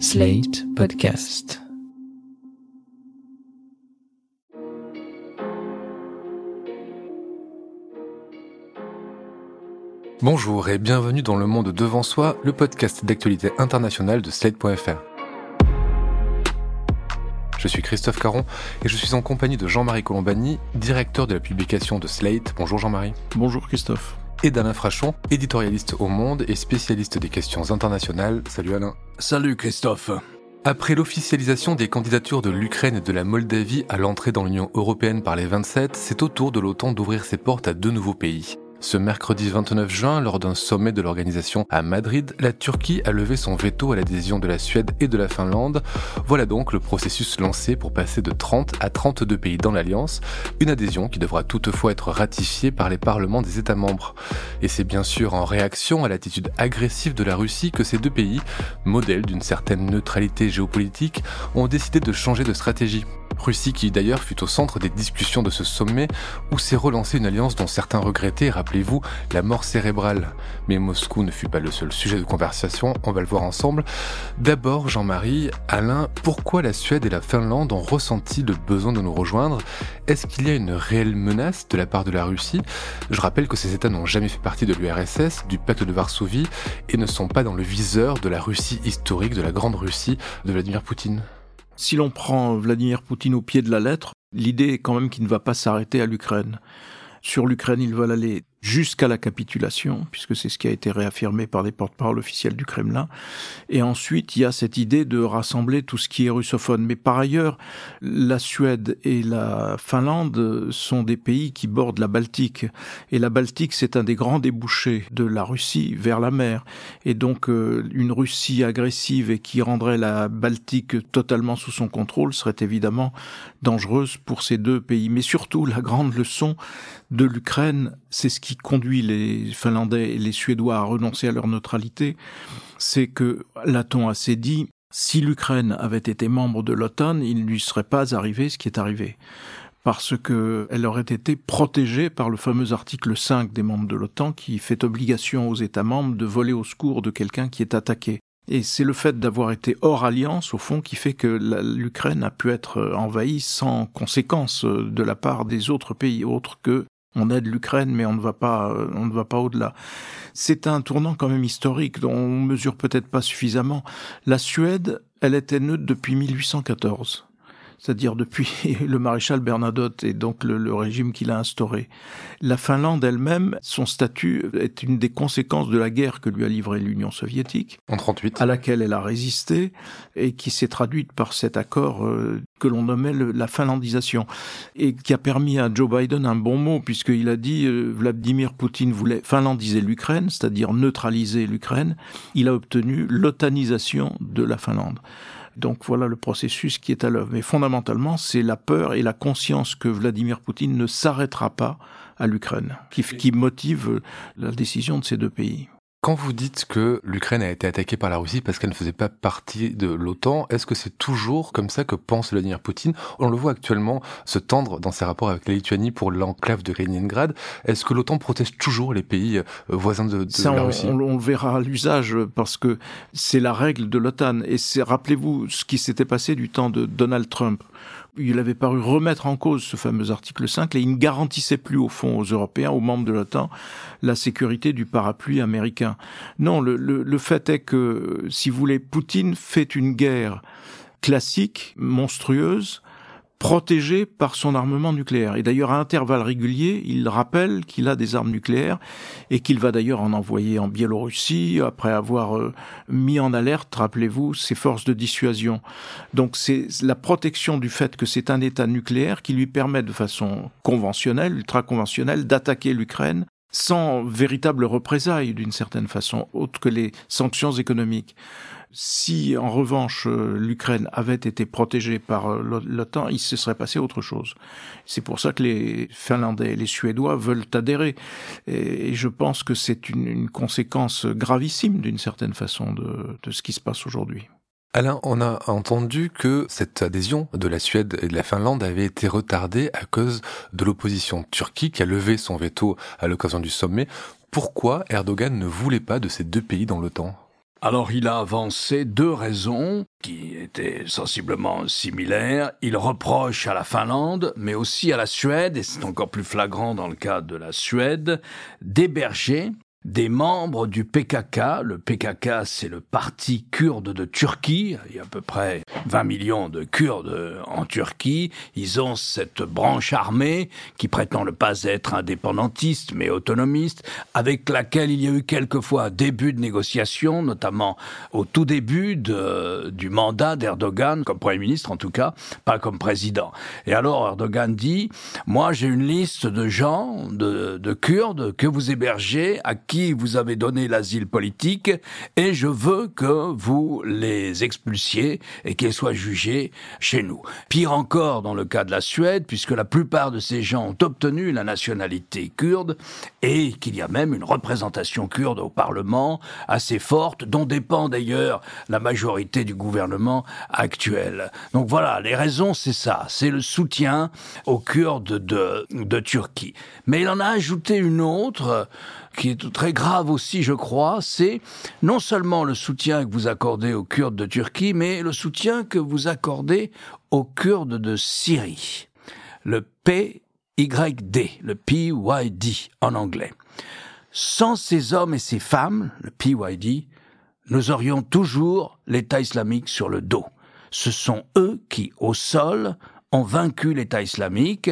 Slate Podcast. Bonjour et bienvenue dans Le Monde Devant Soi, le podcast d'actualité internationale de Slate.fr. Je suis Christophe Caron et je suis en compagnie de Jean-Marie Colombani, directeur de la publication de Slate. Bonjour Jean-Marie. Bonjour Christophe. Et d'Alain Frachon, éditorialiste au Monde et spécialiste des questions internationales. Salut Alain. Salut Christophe. Après l'officialisation des candidatures de l'Ukraine et de la Moldavie à l'entrée dans l'Union européenne par les 27, c'est au tour de l'OTAN d'ouvrir ses portes à deux nouveaux pays. Ce mercredi 29 juin, lors d'un sommet de l'organisation à Madrid, la Turquie a levé son veto à l'adhésion de la Suède et de la Finlande. Voilà donc le processus lancé pour passer de 30 à 32 pays dans l'Alliance, une adhésion qui devra toutefois être ratifiée par les parlements des États membres. Et c'est bien sûr en réaction à l'attitude agressive de la Russie que ces deux pays, modèles d'une certaine neutralité géopolitique, ont décidé de changer de stratégie. Russie qui d'ailleurs fut au centre des discussions de ce sommet où s'est relancée une alliance dont certains regrettaient, rappelez-vous, la mort cérébrale. Mais Moscou ne fut pas le seul sujet de conversation, on va le voir ensemble. D'abord, Jean-Marie, Alain, pourquoi la Suède et la Finlande ont ressenti le besoin de nous rejoindre? Est-ce qu'il y a une réelle menace de la part de la Russie? Je rappelle que ces États n'ont jamais fait partie de l'URSS, du pacte de Varsovie, et ne sont pas dans le viseur de la Russie historique, de la Grande Russie de Vladimir Poutine. Si l'on prend Vladimir Poutine au pied de la lettre, l'idée est quand même qu'il ne va pas s'arrêter à l'Ukraine. Sur l'Ukraine, ils veulent aller jusqu'à la capitulation, puisque c'est ce qui a été réaffirmé par des porte-parole officiels du Kremlin. Et ensuite, il y a cette idée de rassembler tout ce qui est russophone. Mais par ailleurs, la Suède et la Finlande sont des pays qui bordent la Baltique. Et la Baltique, c'est un des grands débouchés de la Russie vers la mer. Et donc, euh, une Russie agressive et qui rendrait la Baltique totalement sous son contrôle serait évidemment dangereuse pour ces deux pays. Mais surtout, la grande leçon de l'Ukraine, c'est ce qui conduit les Finlandais et les Suédois à renoncer à leur neutralité, c'est que, l'a-t-on assez dit, si l'Ukraine avait été membre de l'OTAN, il ne lui serait pas arrivé ce qui est arrivé parce qu'elle aurait été protégée par le fameux article 5 des membres de l'OTAN qui fait obligation aux États membres de voler au secours de quelqu'un qui est attaqué. Et c'est le fait d'avoir été hors alliance, au fond, qui fait que l'Ukraine a pu être envahie sans conséquence de la part des autres pays autres que on aide l'Ukraine, mais on ne va pas, euh, on ne va pas au-delà. C'est un tournant quand même historique dont on mesure peut-être pas suffisamment. La Suède, elle était neutre depuis 1814 c'est-à-dire depuis le maréchal Bernadotte et donc le, régime qu'il a instauré. La Finlande elle-même, son statut est une des conséquences de la guerre que lui a livrée l'Union soviétique, en 38, à laquelle elle a résisté et qui s'est traduite par cet accord euh, que l'on nommait la finlandisation et qui a permis à Joe Biden un bon mot puisqu'il a dit euh, Vladimir Poutine voulait finlandiser l'Ukraine, c'est-à-dire neutraliser l'Ukraine. Il a obtenu l'otanisation de la Finlande. Donc voilà le processus qui est à l'œuvre. Mais fondamentalement, c'est la peur et la conscience que Vladimir Poutine ne s'arrêtera pas à l'Ukraine qui, qui motive la décision de ces deux pays. Quand vous dites que l'Ukraine a été attaquée par la Russie parce qu'elle ne faisait pas partie de l'OTAN, est-ce que c'est toujours comme ça que pense Vladimir Poutine? On le voit actuellement se tendre dans ses rapports avec la Lituanie pour l'enclave de Kaliningrad. Est-ce que l'OTAN protège toujours les pays euh, voisins de, de la Russie? on, on, verra à l'usage parce que c'est la règle de l'OTAN. Et c'est rappelez-vous ce qui s'était passé du temps de Donald Trump il avait paru remettre en cause ce fameux article 5 et il ne garantissait plus au fond aux Européens, aux membres de l'OTAN, la sécurité du parapluie américain. Non, le, le, le fait est que, si vous voulez, Poutine fait une guerre classique, monstrueuse, protégé par son armement nucléaire. Et d'ailleurs, à intervalles réguliers, il rappelle qu'il a des armes nucléaires et qu'il va d'ailleurs en envoyer en Biélorussie après avoir euh, mis en alerte, rappelez-vous, ses forces de dissuasion. Donc c'est la protection du fait que c'est un État nucléaire qui lui permet de façon conventionnelle, ultra conventionnelle, d'attaquer l'Ukraine sans véritable représailles d'une certaine façon, autre que les sanctions économiques. Si en revanche euh, l'Ukraine avait été protégée par euh, l'OTAN, il se serait passé autre chose. C'est pour ça que les Finlandais et les Suédois veulent adhérer. Et je pense que c'est une, conséquence gravissime d'une certaine façon de, ce qui se passe aujourd'hui. Alain, on a entendu que cette adhésion de la Suède et de la Finlande avait été retardée à cause de l'opposition turque qui a levé son veto à l'occasion du sommet. Pourquoi Erdogan ne voulait pas de ces deux pays dans l'OTAN? Alors il a avancé deux raisons qui étaient sensiblement similaires. Il reproche à la Finlande, mais aussi à la Suède, et c'est encore plus flagrant dans le cas de la Suède, d'héberger des membres du PKK. Le PKK, c'est le parti kurde de Turquie. Il y a à peu près 20 millions de Kurdes en Turquie. Ils ont cette branche armée qui prétend ne pas être indépendantiste, mais autonomiste, avec laquelle il y a eu quelquefois début de négociation, notamment au tout début du mandat d'Erdogan, comme Premier ministre en tout cas, pas comme président. Et alors Erdogan dit, moi j'ai une liste de gens, de, de Kurdes, que vous hébergez, à qui vous avez donné l'asile politique et je veux que vous les expulsiez et qu'ils soient jugés chez nous. Pire encore dans le cas de la Suède, puisque la plupart de ces gens ont obtenu la nationalité kurde et qu'il y a même une représentation kurde au Parlement assez forte, dont dépend d'ailleurs la majorité du gouvernement actuel. Donc voilà, les raisons, c'est ça, c'est le soutien aux Kurdes de, de Turquie. Mais il en a ajouté une autre qui est très grave aussi, je crois, c'est non seulement le soutien que vous accordez aux Kurdes de Turquie, mais le soutien que vous accordez aux Kurdes de Syrie. Le PYD, le PYD en anglais. Sans ces hommes et ces femmes, le PYD, nous aurions toujours l'État islamique sur le dos. Ce sont eux qui, au sol, ont vaincu l'État islamique,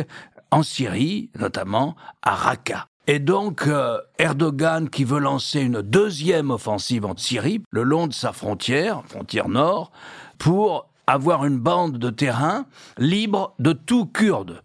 en Syrie, notamment à Raqqa. Et donc euh, Erdogan qui veut lancer une deuxième offensive en Syrie, le long de sa frontière, frontière nord, pour avoir une bande de terrain libre de tout kurde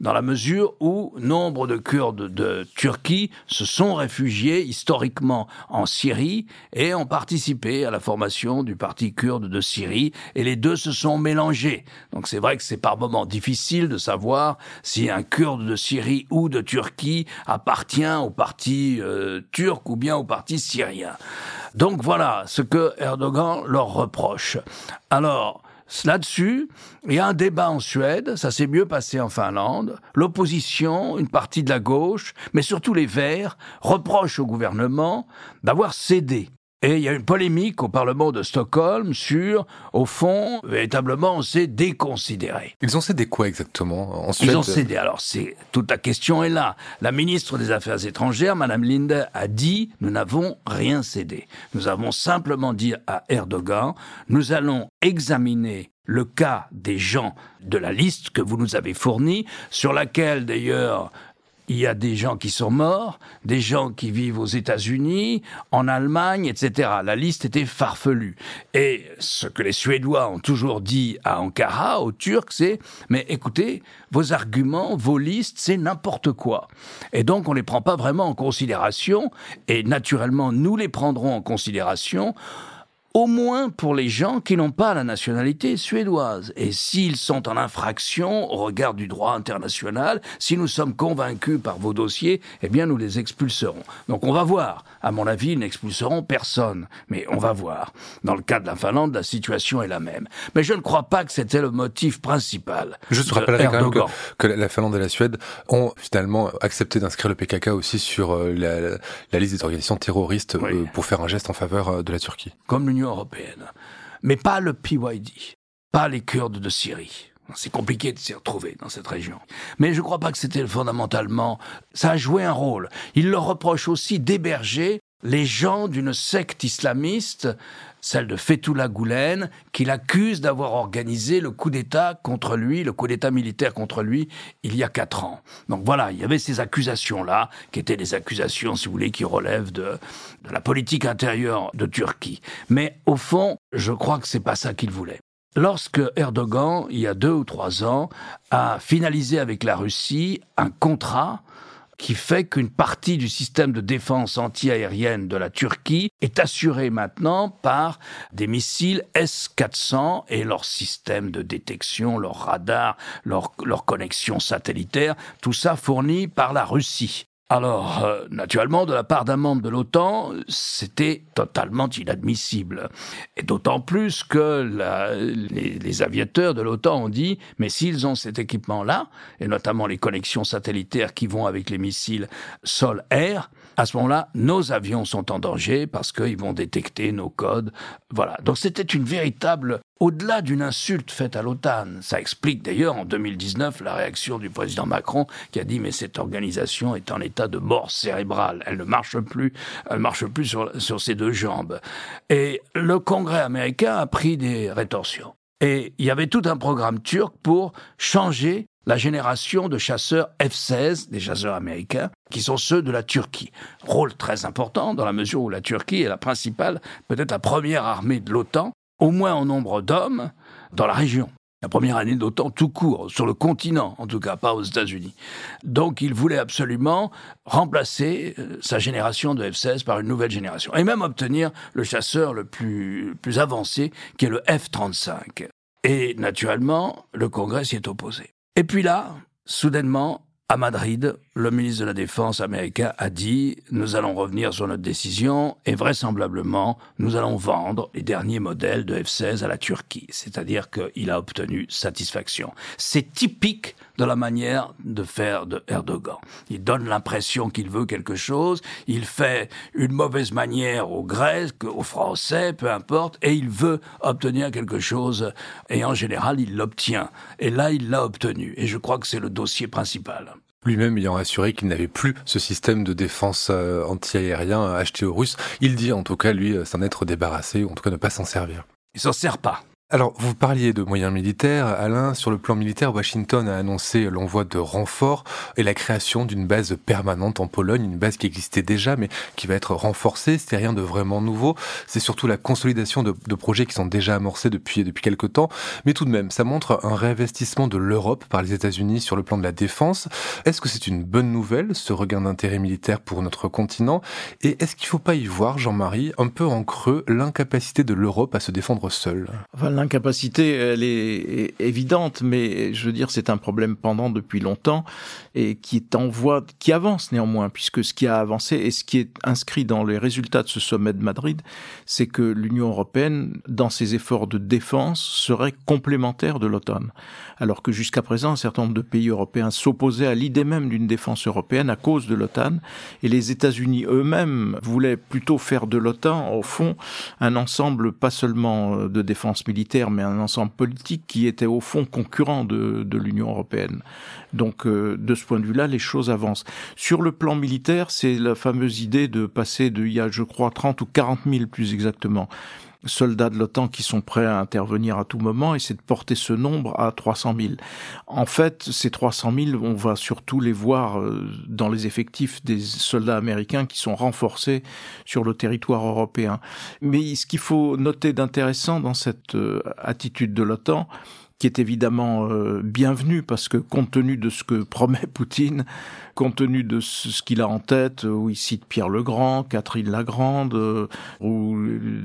dans la mesure où nombre de Kurdes de Turquie se sont réfugiés historiquement en Syrie et ont participé à la formation du parti kurde de Syrie, et les deux se sont mélangés. Donc c'est vrai que c'est par moments difficile de savoir si un Kurde de Syrie ou de Turquie appartient au parti euh, turc ou bien au parti syrien. Donc voilà ce que Erdogan leur reproche. Alors, Là-dessus, il y a un débat en Suède, ça s'est mieux passé en Finlande. L'opposition, une partie de la gauche, mais surtout les Verts, reprochent au gouvernement d'avoir cédé et il y a une polémique au Parlement de Stockholm sur, au fond, véritablement, on s'est déconsidéré. Ils ont cédé quoi exactement en Suède Ils ont cédé. Alors, c'est toute la question est là. La ministre des Affaires étrangères, Madame Linde, a dit nous n'avons rien cédé. Nous avons simplement dit à Erdogan nous allons examiner le cas des gens de la liste que vous nous avez fournie, sur laquelle d'ailleurs il y a des gens qui sont morts, des gens qui vivent aux États-Unis, en Allemagne, etc. La liste était farfelue. Et ce que les Suédois ont toujours dit à Ankara, aux Turcs, c'est mais écoutez, vos arguments, vos listes, c'est n'importe quoi. Et donc on les prend pas vraiment en considération. Et naturellement, nous les prendrons en considération au moins pour les gens qui n'ont pas la nationalité suédoise. Et s'ils sont en infraction au regard du droit international, si nous sommes convaincus par vos dossiers, eh bien nous les expulserons. Donc on va voir. À mon avis, ils n'expulseront personne. Mais on va voir. Dans le cas de la Finlande, la situation est la même. Mais je ne crois pas que c'était le motif principal. Je te rappellerai quand même que, la Finlande et la Suède ont finalement accepté d'inscrire le PKK aussi sur euh, la, liste des organisations terroristes euh, pour faire un geste en faveur euh, de la Turquie. Comme l'Union européenne. Mais pas le PYD, pas les Kurdes de Syrie. C'est compliqué de s'y retrouver dans cette région. Mais je ne crois pas que c'était fondamentalement... Ça a joué un rôle. Il leur reproche aussi d'héberger les gens d'une secte islamiste, celle de Fethullah Gulen, qu'il accuse d'avoir organisé le coup d'État contre lui, le coup d'État militaire contre lui, il y a quatre ans. Donc voilà, il y avait ces accusations-là, qui étaient des accusations, si vous voulez, qui relèvent de, de la politique intérieure de Turquie. Mais au fond, je crois que c'est pas ça qu'il voulait. Lorsque Erdogan, il y a deux ou trois ans, a finalisé avec la Russie un contrat qui fait qu'une partie du système de défense antiaérienne de la Turquie est assurée maintenant par des missiles S-400 et leur système de détection, leur radar, leur, leur connexion satellitaire, tout ça fourni par la Russie. Alors, euh, naturellement, de la part d'un membre de l'OTAN, c'était totalement inadmissible. Et d'autant plus que les, les, aviateurs de l'OTAN ont dit, mais s'ils ont cet équipement-là, et notamment les connexions satellitaires qui vont avec les missiles sol-air, à ce moment-là, nos avions sont en danger parce qu'ils vont détecter nos codes. Voilà. Donc c'était une véritable, au-delà d'une insulte faite à l'OTAN. Ça explique d'ailleurs en 2019 la réaction du président Macron qui a dit mais cette organisation est en état de mort cérébrale. Elle ne marche plus, elle marche plus sur, sur ses deux jambes. Et le Congrès américain a pris des rétorsions. Et il y avait tout un programme turc pour changer la génération de chasseurs F-16, des chasseurs américains, qui sont ceux de la Turquie. Rôle très important dans la mesure où la Turquie est la principale, peut-être la première armée de l'OTAN, au moins en nombre d'hommes, dans la région. La première année de l'OTAN tout court, sur le continent, en tout cas pas aux États-Unis. Donc il voulait absolument remplacer euh, sa génération de F-16 par une nouvelle génération. Et même obtenir le chasseur le plus, plus avancé, qui est le F-35. Et naturellement, le Congrès s'y est opposé. Et puis là, soudainement, à Madrid, le ministre de la Défense américain a dit nous allons revenir sur notre décision et vraisemblablement nous allons vendre les derniers modèles de F-16 à la Turquie. C'est-à-dire qu'il a obtenu satisfaction. C'est typique de la manière de faire de Erdogan. Il donne l'impression qu'il veut quelque chose, il fait une mauvaise manière aux Grecs, aux Français, peu importe, et il veut obtenir quelque chose et en général il l'obtient. Et là il l'a obtenu. Et je crois que c'est le dossier principal. Lui-même ayant assuré qu'il n'avait plus ce système de défense euh, anti-aérien acheté aux Russes, il dit en tout cas, lui, euh, s'en être débarrassé, ou en tout cas ne pas s'en servir. Il s'en sert pas. Alors, vous parliez de moyens militaires. Alain, sur le plan militaire, Washington a annoncé l'envoi de renforts et la création d'une base permanente en Pologne, une base qui existait déjà, mais qui va être renforcée. C'est rien de vraiment nouveau. C'est surtout la consolidation de, projets qui sont déjà amorcés depuis, depuis quelques temps. Mais tout de même, ça montre un réinvestissement de l'Europe par les États-Unis sur le plan de la défense. Est-ce que c'est une bonne nouvelle, ce regain d'intérêt militaire pour notre continent? Et est-ce qu'il ne faut pas y voir, Jean-Marie, un peu en creux, l'incapacité de l'Europe à se défendre seule? L'incapacité, elle est évidente, mais je veux dire, c'est un problème pendant depuis longtemps et qui est en voie, qui avance néanmoins, puisque ce qui a avancé et ce qui est inscrit dans les résultats de ce sommet de Madrid, c'est que l'Union européenne, dans ses efforts de défense, serait complémentaire de l'OTAN. Alors que jusqu'à présent, un certain nombre de pays européens s'opposaient à l'idée même d'une défense européenne à cause de l'OTAN, et les États-Unis eux-mêmes voulaient plutôt faire de l'OTAN, au fond, un ensemble pas seulement de défense militaire, mais un ensemble politique qui était au fond concurrent de, de l'Union européenne. Donc euh, de ce point de vue-là, les choses avancent. Sur le plan militaire, c'est la fameuse idée de passer de, il y a je crois 30 ou 40 000 plus exactement, soldats de l'OTAN qui sont prêts à intervenir à tout moment et c'est de porter ce nombre à 300 000. En fait, ces 300 000, on va surtout les voir euh, dans les effectifs des soldats américains qui sont renforcés sur le territoire européen. Mais ce qu'il faut noter d'intéressant dans cette euh, attitude de l'OTAN, qui est évidemment euh, bienvenu parce que compte tenu de ce que promet Poutine, compte tenu de ce qu'il a en tête, où il cite Pierre le Grand, Catherine la Grande, euh, où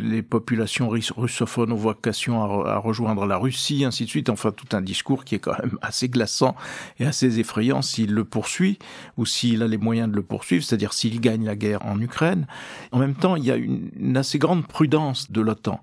les populations russophones ont vocation à, rejoindre la Russie, ainsi de suite, enfin tout un discours qui est quand même assez glaçant et assez effrayant s'il le poursuit ou s'il a les moyens de le poursuivre, c'est-à-dire s'il gagne la guerre en Ukraine. En même temps, il y a une assez grande prudence de l'OTAN.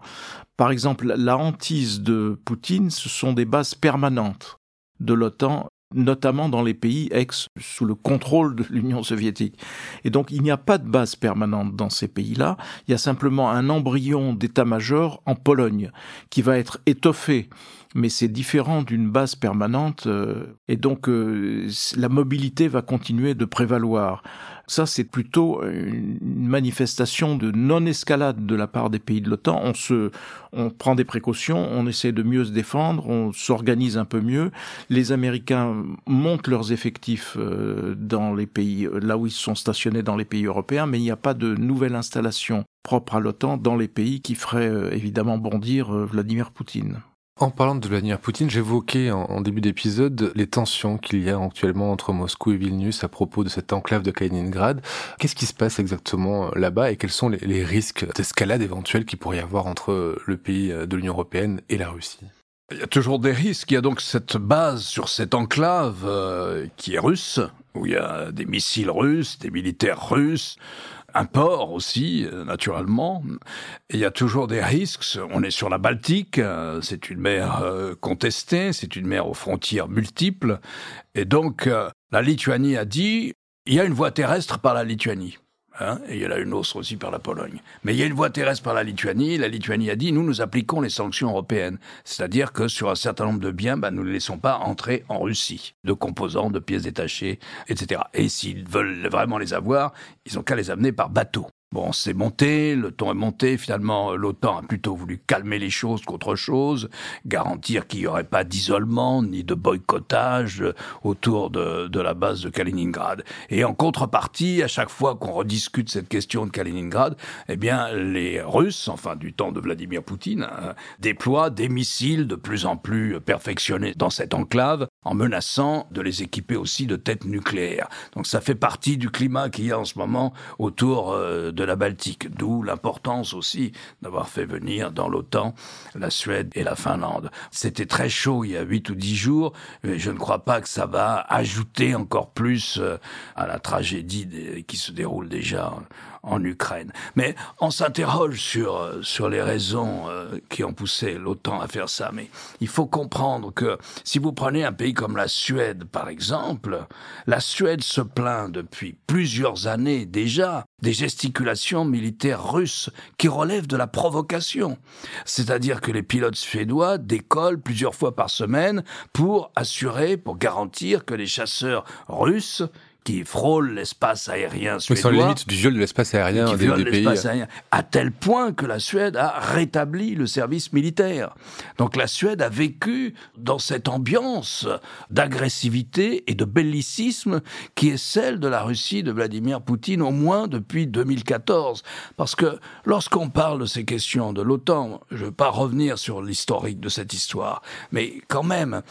Par exemple, la hantise de Poutine, ce sont des bases permanentes de l'OTAN notamment dans les pays ex sous le contrôle de l'Union soviétique. Et donc il n'y a pas de base permanente dans ces pays-là, il y a simplement un embryon d'état-major en Pologne qui va être étoffé mais c'est différent d'une base permanente euh, et donc euh, la mobilité va continuer de prévaloir. Ça, c'est plutôt une manifestation de non-escalade de la part des pays de l'OTAN. On se, on prend des précautions, on essaie de mieux se défendre, on s'organise un peu mieux. Les Américains montent leurs effectifs euh, dans les pays, là où ils sont stationnés dans les pays européens, mais il n'y a pas de nouvelle installation propre à l'OTAN dans les pays qui ferait évidemment bondir Vladimir Poutine. En parlant de Vladimir Poutine, j'évoquais en, début d'épisode les tensions qu'il y a actuellement entre Moscou et Vilnius à propos de cette enclave de Kaliningrad. Qu'est-ce qui se passe exactement là-bas et quels sont les, risques d'escalade éventuelle qu'il pourrait y avoir entre le pays de l'Union européenne et la Russie? Il y a toujours des risques. Il y a donc cette base sur cette enclave euh, qui est russe, où il y a des missiles russes, des militaires russes, un port aussi, euh, naturellement. Il y a toujours des risques. On est sur la Baltique, euh, c'est une mer contestée, c'est une mer aux frontières multiples. Et donc, la Lituanie a dit, il y a une voie terrestre par la Lituanie. Hein, et il y en a une autre aussi par la Pologne. Mais il y a une voie terrestre par la Lituanie. La Lituanie a dit, nous, nous appliquons les sanctions européennes. C'est-à-dire que sur un certain nombre de biens, bah, nous ne laissons pas entrer en Russie, de composants, de pièces détachées, etc. Et s'ils veulent vraiment les avoir, ils ont qu'à les amener par bateau. Bon, c'est monté, le ton est monté. Finalement, l'OTAN a plutôt voulu calmer les choses qu'autre chose, garantir qu'il n'y aurait pas d'isolement ni de boycottage autour de, la base de Kaliningrad. Et en contrepartie, à chaque fois qu'on rediscute cette question de Kaliningrad, eh bien, les Russes, enfin du temps de Vladimir Poutine, euh, déploient des missiles de plus en plus perfectionnés dans cette enclave, en menaçant de les équiper aussi de têtes nucléaires. Donc ça fait partie du climat qu'il y a en ce moment autour euh, de la Baltique, d'où l'importance aussi d'avoir fait venir dans l'OTAN la Suède et la Finlande. C'était très chaud il y a huit ou dix jours, mais je ne crois pas que ça va ajouter encore plus euh, à la tragédie qui se déroule déjà en Ukraine. Mais on s'interroge sur, euh, sur les raisons euh, qui ont poussé l'OTAN à faire ça. Mais il faut comprendre que si vous prenez un pays comme la Suède, par exemple, la Suède se plaint depuis plusieurs années déjà des gesticulations militaires russes qui relèvent de la provocation. C'est-à-dire que les pilotes suédois décollent plusieurs fois par semaine pour assurer, pour garantir que les chasseurs russes qui frôle l'espace aérien suédois. Sur les limites du viol de l'espace aérien des, des pays. Aérien, à tel point que la Suède a rétabli le service militaire. Donc la Suède a vécu dans cette ambiance d'agressivité et de bellicisme qui est celle de la Russie de Vladimir Poutine au moins depuis 2014. Parce que lorsqu'on parle de ces questions de l'OTAN, je ne veux pas revenir sur l'historique de cette histoire, mais quand même,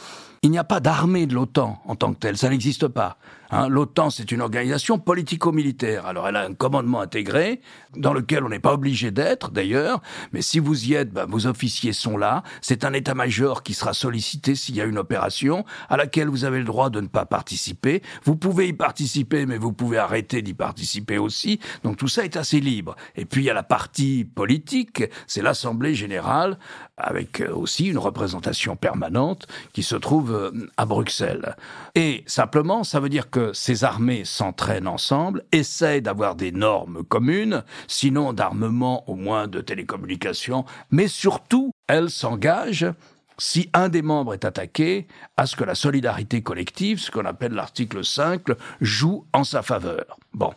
il n'y a pas d'armée de l'OTAN en tant que telle, ça n'existe pas. Hein, L'OTAN, c'est une organisation politico-militaire. Alors, elle a un commandement intégré, dans lequel on n'est pas obligé d'être, d'ailleurs, mais si vous y êtes, ben, vos officiers sont là. C'est un état-major qui sera sollicité s'il y a une opération à laquelle vous avez le droit de ne pas participer. Vous pouvez y participer, mais vous pouvez arrêter d'y participer aussi. Donc, tout ça est assez libre. Et puis, il y a la partie politique, c'est l'Assemblée générale, avec euh, aussi une représentation permanente qui se trouve euh, à Bruxelles. Et simplement, ça veut dire que ces armées s'entraînent ensemble, essayent d'avoir des normes communes, sinon d'armement, au moins de télécommunications, mais surtout, elles s'engagent si un des membres est attaqué, à ce que la solidarité collective, ce qu'on appelle l'article 5, joue en sa faveur. Bon,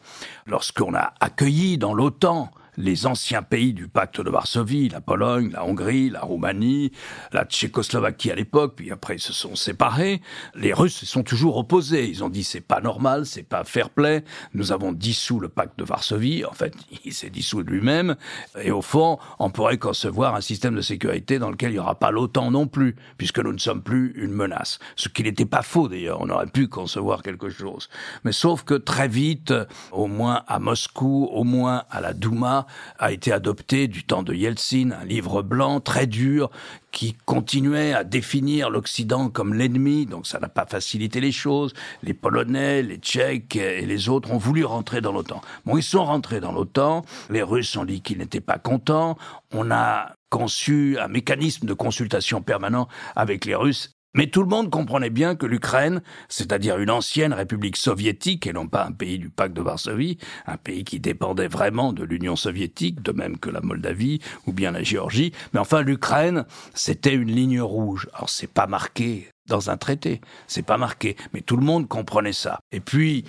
lorsqu'on a accueilli dans l'OTAN les anciens pays du pacte de Varsovie, la Pologne, la Hongrie, la Roumanie, la Tchécoslovaquie à l'époque, puis après ils se sont séparés. Les Russes se sont toujours opposés. Ils ont dit c'est pas normal, c'est pas fair play. Nous avons dissous le pacte de Varsovie. En fait, il s'est dissous lui-même. Et au fond, on pourrait concevoir un système de sécurité dans lequel il n'y aura pas l'OTAN non plus, puisque nous ne sommes plus une menace. Ce qui n'était pas faux d'ailleurs. On aurait pu concevoir quelque chose. Mais sauf que très vite, au moins à Moscou, au moins à la Douma, a été adopté du temps de Yeltsin, un livre blanc très dur qui continuait à définir l'Occident comme l'ennemi, donc ça n'a pas facilité les choses. Les Polonais, les Tchèques et les autres ont voulu rentrer dans l'OTAN. Bon, ils sont rentrés dans l'OTAN, les Russes ont dit qu'ils n'étaient pas contents, on a conçu un mécanisme de consultation permanent avec les Russes mais tout le monde comprenait bien que l'Ukraine, c'est-à-dire une ancienne république soviétique et non pas un pays du pacte de Varsovie, un pays qui dépendait vraiment de l'Union soviétique, de même que la Moldavie ou bien la Géorgie, mais enfin l'Ukraine, c'était une ligne rouge. Alors c'est pas marqué dans un traité, c'est pas marqué, mais tout le monde comprenait ça. Et puis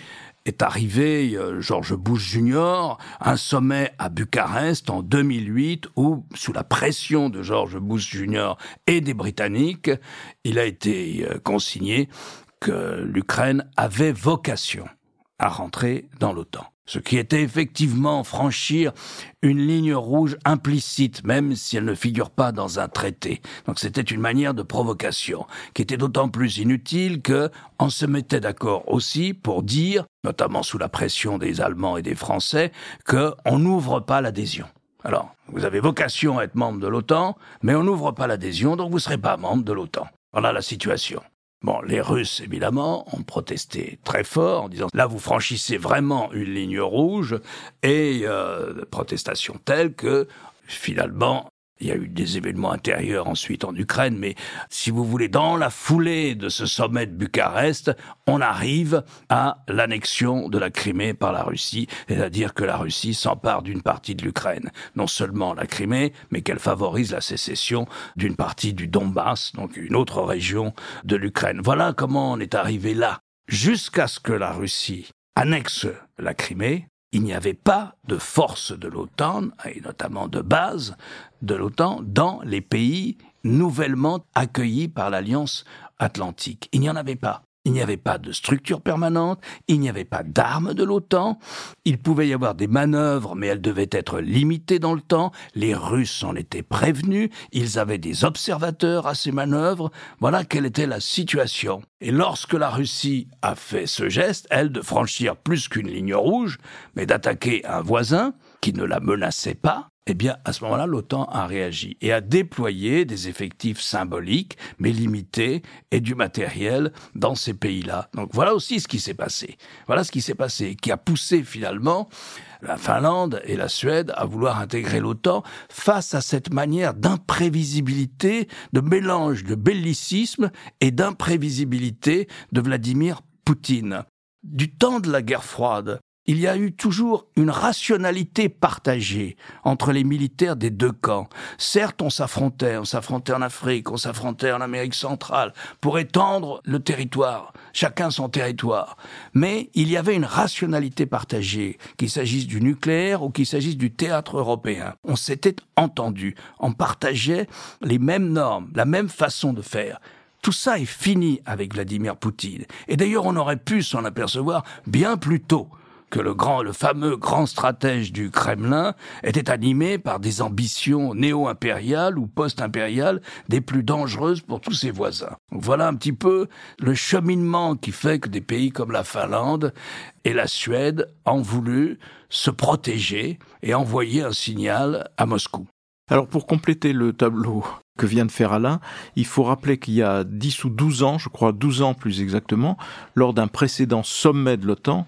est arrivé euh, George Bush Jr., un sommet à Bucarest en 2008 où, sous la pression de George Bush Jr. et des Britanniques, il a été euh, consigné que l'Ukraine avait vocation à rentrer dans l'OTAN ce qui était effectivement franchir une ligne rouge implicite, même si elle ne figure pas dans un traité. Donc c'était une manière de provocation, qui était d'autant plus inutile que on se mettait d'accord aussi pour dire, notamment sous la pression des Allemands et des Français, qu'on n'ouvre pas l'adhésion. Alors, vous avez vocation à être membre de l'OTAN, mais on n'ouvre pas l'adhésion, donc vous ne serez pas membre de l'OTAN. Voilà la situation. Bon, les Russes, évidemment, ont protesté très fort en disant là, vous franchissez vraiment une ligne rouge, et euh, protestation telle que finalement, il y a eu des événements intérieurs ensuite en Ukraine, mais si vous voulez, dans la foulée de ce sommet de Bucarest, on arrive à l'annexion de la Crimée par la Russie, c'est-à-dire que la Russie s'empare d'une partie de l'Ukraine. Non seulement la Crimée, mais qu'elle favorise la sécession d'une partie du Donbass, donc une autre région de l'Ukraine. Voilà comment on est arrivé là, jusqu'à ce que la Russie annexe la Crimée, il n'y avait pas de force de l'OTAN, et notamment de base de l'OTAN, dans les pays nouvellement accueillis par l'Alliance atlantique. Il n'y en avait pas. Il n'y avait pas de structure permanente, il n'y avait pas d'armes de l'OTAN, il pouvait y avoir des manœuvres, mais elles devaient être limitées dans le temps, les Russes en étaient prévenus, ils avaient des observateurs à ces manœuvres, voilà quelle était la situation. Et lorsque la Russie a fait ce geste, elle, de franchir plus qu'une ligne rouge, mais d'attaquer un voisin qui ne la menaçait pas, eh bien, à ce moment-là, l'OTAN a réagi et a déployé des effectifs symboliques, mais limités, et du matériel dans ces pays-là. Donc voilà aussi ce qui s'est passé. Voilà ce qui s'est passé, qui a poussé finalement la Finlande et la Suède à vouloir intégrer l'OTAN face à cette manière d'imprévisibilité, de mélange de bellicisme et d'imprévisibilité de Vladimir Poutine. Du temps de la guerre froide, il y a eu toujours une rationalité partagée entre les militaires des deux camps. Certes, on s'affrontait, on s'affrontait en Afrique, on s'affrontait en Amérique centrale pour étendre le territoire, chacun son territoire. Mais il y avait une rationalité partagée, qu'il s'agisse du nucléaire ou qu'il s'agisse du théâtre européen. On s'était entendu, on partageait les mêmes normes, la même façon de faire. Tout ça est fini avec Vladimir Poutine. Et d'ailleurs, on aurait pu s'en apercevoir bien plus tôt que le grand, le fameux grand stratège du Kremlin était animé par des ambitions néo-impériales ou post-impériales des plus dangereuses pour tous ses voisins. voilà un petit peu le cheminement qui fait que des pays comme la Finlande et la Suède ont voulu se protéger et envoyer un signal à Moscou. Alors pour compléter le tableau que vient de faire Alain, il faut rappeler qu'il y a 10 ou 12 ans, je crois 12 ans plus exactement, lors d'un précédent sommet de l'OTAN,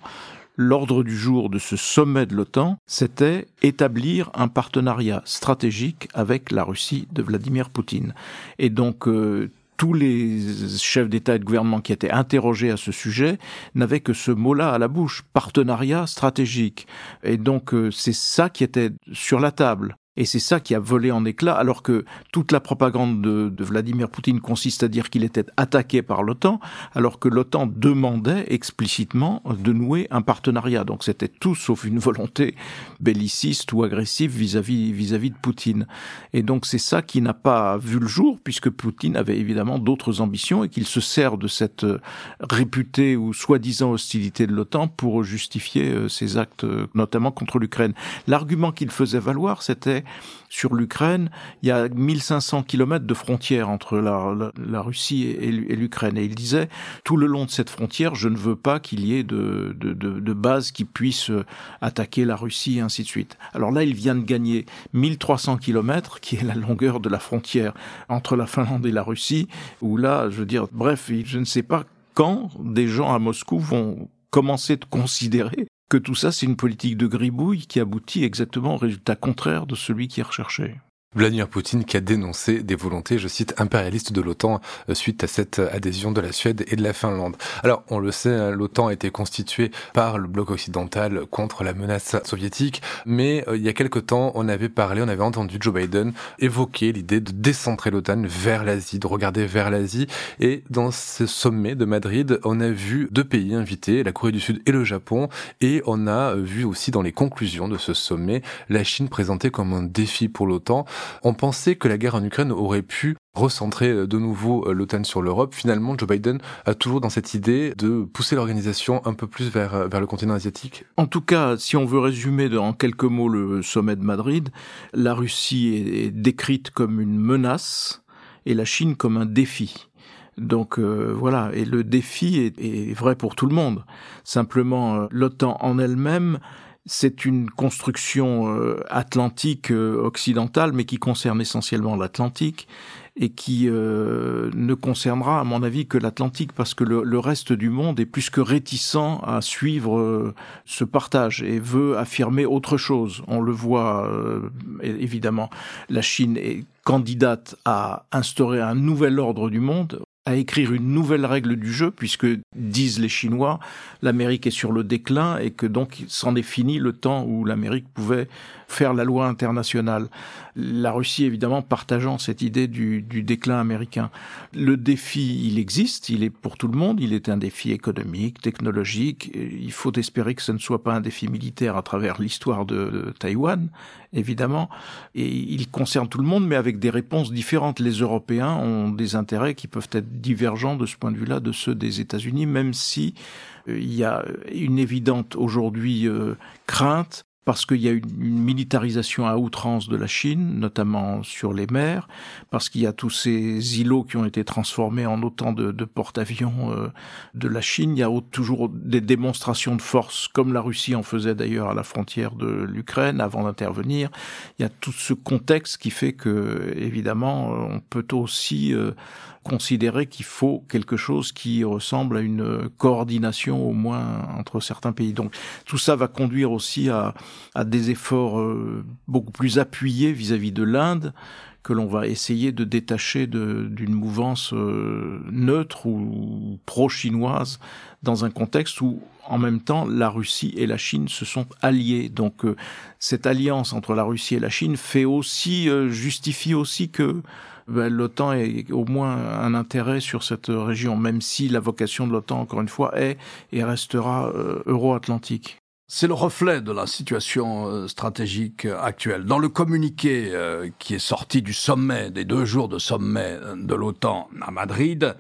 l'ordre du jour de ce sommet de l'OTAN, c'était établir un partenariat stratégique avec la Russie de Vladimir Poutine. Et donc, euh, tous les chefs d'État et de gouvernement qui étaient interrogés à ce sujet n'avaient que ce mot-là à la bouche, partenariat stratégique. Et donc euh, c'est ça qui était sur la table. Et c'est ça qui a volé en éclats, alors que toute la propagande de, Vladimir Poutine consiste à dire qu'il était attaqué par l'OTAN, alors que l'OTAN demandait explicitement de nouer un partenariat. Donc c'était tout sauf une volonté belliciste ou agressive vis-à-vis vis-à-vis de Poutine. Et donc c'est ça qui n'a pas vu le jour, puisque Poutine avait évidemment d'autres ambitions et qu'il se sert de cette euh, réputée ou soi-disant hostilité de l'OTAN pour justifier euh, ses actes, euh, notamment contre l'Ukraine. L'argument qu'il faisait valoir, c'était sur l'Ukraine, il y a 1500 kilomètres de frontière entre la, Russie et, l'Ukraine. Et il disait, tout le long de cette frontière, je ne veux pas qu'il y ait de, de, bases qui puissent attaquer la Russie et ainsi de suite. Alors là, il vient de gagner 1300 kilomètres, qui est la longueur de la frontière entre la Finlande et la Russie, où là, je veux dire, bref, je ne sais pas quand des gens à Moscou vont commencer de considérer que tout ça, c'est une politique de gribouille qui aboutit exactement au résultat contraire de celui qui est recherché. Vladimir Poutine qui a dénoncé des volontés, je cite, impérialistes de l'OTAN euh, suite à cette adhésion de la Suède et de la Finlande. Alors, on le sait, hein, l'OTAN a été constituée par le bloc occidental contre la menace soviétique, mais euh, il y a quelque temps, on avait parlé, on avait entendu Joe Biden évoquer l'idée de décentrer l'OTAN vers l'Asie, de regarder vers l'Asie, et dans ce sommet de Madrid, on a vu deux pays invités, la Corée du Sud et le Japon, et on a vu aussi dans les conclusions de ce sommet la Chine présentée comme un défi pour l'OTAN. On pensait que la guerre en Ukraine aurait pu recentrer euh, de nouveau euh, l'OTAN sur l'Europe. Finalement, Joe Biden a toujours dans cette idée de pousser l'organisation un peu plus vers, euh, le continent asiatique. En tout cas, si on veut résumer en quelques mots le sommet de Madrid, la Russie est décrite comme une menace et la Chine comme un défi. Donc voilà, et le défi est, vrai pour tout le monde. Simplement, l'OTAN en elle-même c'est une construction euh, atlantique euh, occidentale, mais qui concerne essentiellement l'Atlantique et qui euh, ne concernera, à mon avis, que l'Atlantique, parce que le, reste du monde est plus que réticent à suivre ce partage et veut affirmer autre chose. On le voit, évidemment, la Chine est candidate à instaurer un nouvel ordre du monde à écrire une nouvelle règle du jeu, puisque, disent les Chinois, l'Amérique est sur le déclin et que donc c'en est fini le temps où l'Amérique pouvait faire la loi internationale. La Russie, évidemment, partageant cette idée du, du, déclin américain. Le défi, il existe, il est pour tout le monde, il est un défi économique, technologique. Il faut espérer que ce ne soit pas un défi militaire à travers l'histoire de, Taïwan, évidemment. Et il concerne tout le monde, mais avec des réponses différentes. Les Européens ont des intérêts qui peuvent être divergents de ce point de vue-là de ceux des États-Unis, même si euh, il y a une évidente aujourd'hui euh, crainte parce qu'il y a une, militarisation à outrance de la Chine, notamment sur les mers, parce qu'il y a tous ces îlots qui ont été transformés en autant de, porte-avions euh, de la Chine. Il y a toujours des démonstrations de force, comme la Russie en faisait d'ailleurs à la frontière de l'Ukraine avant d'intervenir. Il y a tout ce contexte qui fait que, évidemment, on peut aussi euh, considérer qu'il faut quelque chose qui ressemble à une coordination au moins entre certains pays. Donc tout ça va conduire aussi à, à des efforts euh, beaucoup plus appuyés vis-à-vis de l'Inde que l'on va essayer de détacher d'une mouvance euh, neutre ou pro-chinoise dans un contexte où, en même temps, la Russie et la Chine se sont alliés. Donc, euh, cette alliance entre la Russie et la Chine fait aussi, justifie aussi que ben, l'OTAN ait au moins un intérêt sur cette région, même si la vocation de l'OTAN, encore une fois, est et restera euro-atlantique. C'est le reflet de la situation euh, stratégique actuelle. Dans le communiqué euh, qui est sorti du sommet, des deux jours de sommet de l'OTAN à Madrid,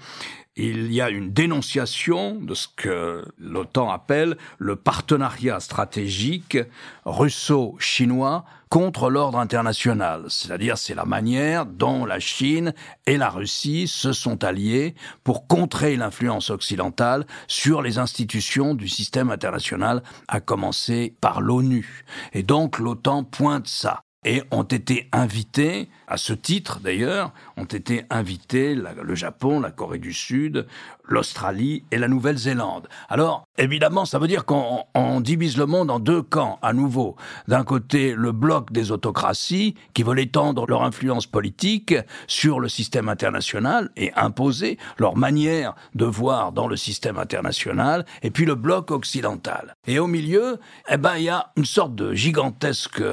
il y a une dénonciation de ce que l'OTAN appelle le partenariat stratégique russo-chinois contre l'ordre international. C'est-à-dire, c'est la manière dont la Chine et la Russie se sont alliés pour contrer l'influence occidentale sur les institutions du système international, à commencer par l'ONU. Et donc, l'OTAN pointe ça et ont été invités, à ce titre d'ailleurs, ont été invités le Japon, la Corée du Sud, l'Australie et la Nouvelle-Zélande. Alors, évidemment, ça veut dire qu'on divise le monde en deux camps à nouveau. D'un côté, le bloc des autocraties qui veulent étendre leur influence politique sur le système international et imposer leur manière de voir dans le système international, et puis le bloc occidental. Et au milieu, eh ben, il y a une sorte de gigantesque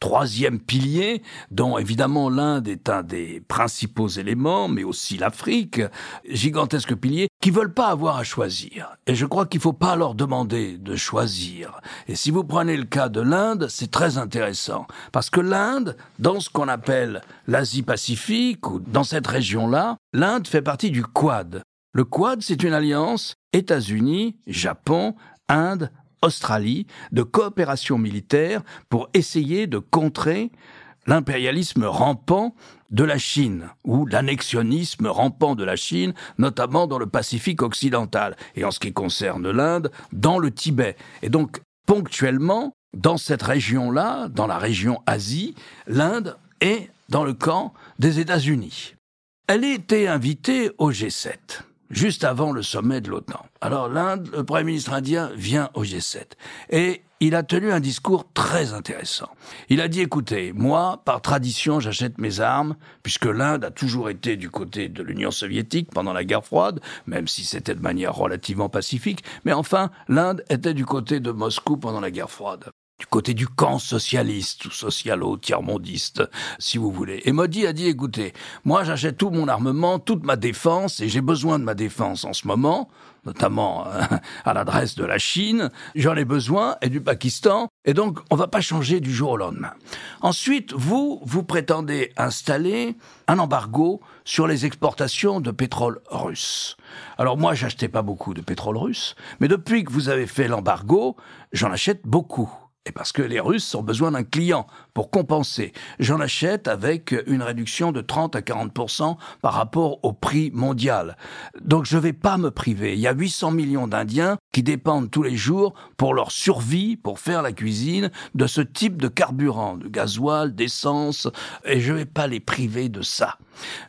troisième pilier, dont évidemment l'Inde est un des principaux éléments, mais aussi l'Afrique, gigantesque pilier qui veulent pas avoir à choisir. Et je crois qu'il faut pas leur demander de choisir. Et si vous prenez le cas de l'Inde, c'est très intéressant. Parce que l'Inde, dans ce qu'on appelle l'Asie-Pacifique, ou dans cette région-là, l'Inde fait partie du Quad. Le Quad, c'est une alliance États-Unis, Japon, Inde, Australie de coopération militaire pour essayer de contrer l'impérialisme rampant de la Chine, ou l'annexionnisme rampant de la Chine, notamment dans le Pacifique occidental, et en ce qui concerne l'Inde, dans le Tibet. Et donc, ponctuellement, dans cette région-là, dans la région Asie, l'Inde est dans le camp des États-Unis. Elle était invitée au G7 juste avant le sommet de l'OTAN. Alors l'Inde, le Premier ministre indien vient au G7 et il a tenu un discours très intéressant. Il a dit, écoutez, moi, par tradition, j'achète mes armes, puisque l'Inde a toujours été du côté de l'Union soviétique pendant la guerre froide, même si c'était de manière relativement pacifique, mais enfin, l'Inde était du côté de Moscou pendant la guerre froide du côté du camp socialiste ou socialo tiers-mondiste, si vous voulez. Et Modi a dit, écoutez, moi j'achète tout mon armement, toute ma défense, et j'ai besoin de ma défense en ce moment, notamment euh, à l'adresse de la Chine, j'en ai besoin, et du Pakistan, et donc on va pas changer du jour au lendemain. Ensuite, vous, vous prétendez installer un embargo sur les exportations de pétrole russe. Alors moi, j'achetais pas beaucoup de pétrole russe, mais depuis que vous avez fait l'embargo, j'en achète beaucoup. Et parce que les Russes ont besoin d'un client pour compenser. J'en achète avec une réduction de 30 à 40 par rapport au prix mondial. Donc je ne vais pas me priver. Il y a 800 millions d'Indiens qui dépendent tous les jours pour leur survie, pour faire la cuisine, de ce type de carburant, de gasoil, d'essence, et je ne vais pas les priver de ça.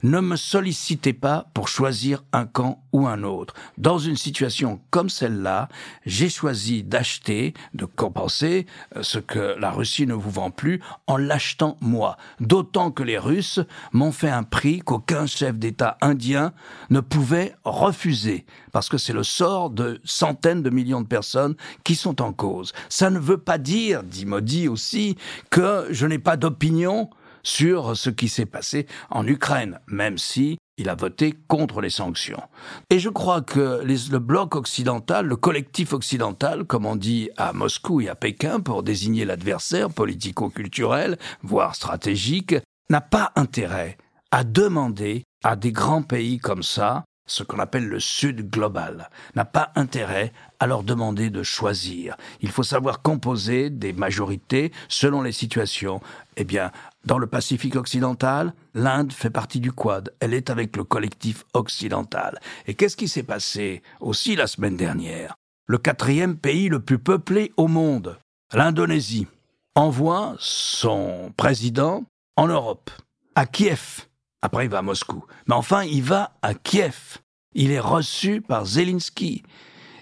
Ne me sollicitez pas pour choisir un camp ou un autre. Dans une situation comme celle-là, j'ai choisi d'acheter, de compenser euh, ce que la Russie ne vous vend plus en l'achetant moi. D'autant que les Russes m'ont fait un prix qu'aucun chef d'État indien ne pouvait refuser, parce que c'est le sort de centaines de millions de personnes qui sont en cause. Ça ne veut pas dire, dit Modi aussi, que je n'ai pas d'opinion sur ce qui s'est passé en Ukraine, même si il a voté contre les sanctions. Et je crois que le bloc occidental, le collectif occidental, comme on dit à Moscou et à Pékin pour désigner l'adversaire politico-culturel, voire stratégique, n'a pas intérêt à demander à des grands pays comme ça ce qu'on appelle le Sud global, n'a pas intérêt à leur demander de choisir. Il faut savoir composer des majorités selon les situations. Eh bien, dans le Pacifique occidental, l'Inde fait partie du Quad. Elle est avec le collectif occidental. Et qu'est-ce qui s'est passé aussi la semaine dernière? Le quatrième pays le plus peuplé au monde, l'Indonésie, envoie son président en Europe, à Kiev après, il va à Moscou. Mais enfin, il va à Kiev. Il est reçu par Zelensky.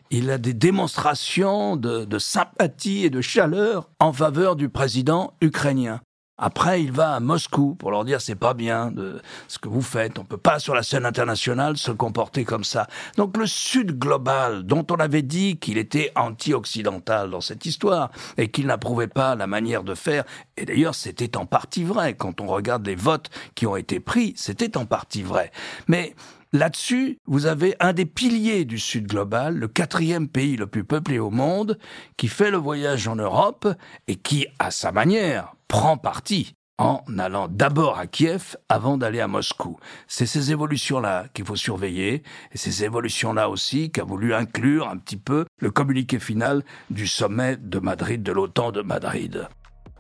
Il a des démonstrations de, de sympathie et de chaleur en faveur du président ukrainien. Après, il va à Moscou pour leur dire c'est pas bien de ce que vous faites. On peut pas sur la scène internationale se comporter comme ça. Donc le Sud global, dont on avait dit qu'il était anti-occidental dans cette histoire et qu'il n'approuvait pas la manière de faire, et d'ailleurs c'était en partie vrai quand on regarde les votes qui ont été pris, c'était en partie vrai. Mais Là-dessus, vous avez un des piliers du Sud global, le quatrième pays le plus peuplé au monde, qui fait le voyage en Europe et qui, à sa manière, prend parti en allant d'abord à Kiev avant d'aller à Moscou. C'est ces évolutions-là qu'il faut surveiller, et ces évolutions-là aussi qu'a voulu inclure un petit peu le communiqué final du sommet de Madrid, de l'OTAN de Madrid.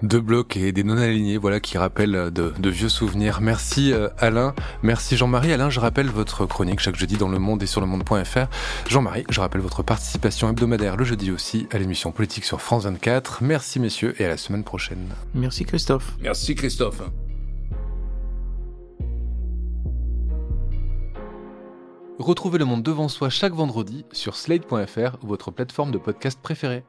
Deux blocs et des non-alignés, voilà, qui rappellent de, vieux souvenirs. Merci euh, Alain, merci Jean-Marie. Alain, je rappelle votre chronique chaque jeudi dans Le Monde et sur le monde.fr. Jean-Marie, je rappelle votre participation hebdomadaire le jeudi aussi à l'émission politique sur France 24. Merci messieurs et à la semaine prochaine. Merci Christophe. Merci Christophe. Retrouvez Le Monde devant soi chaque vendredi sur slate.fr ou votre plateforme de podcast préférée.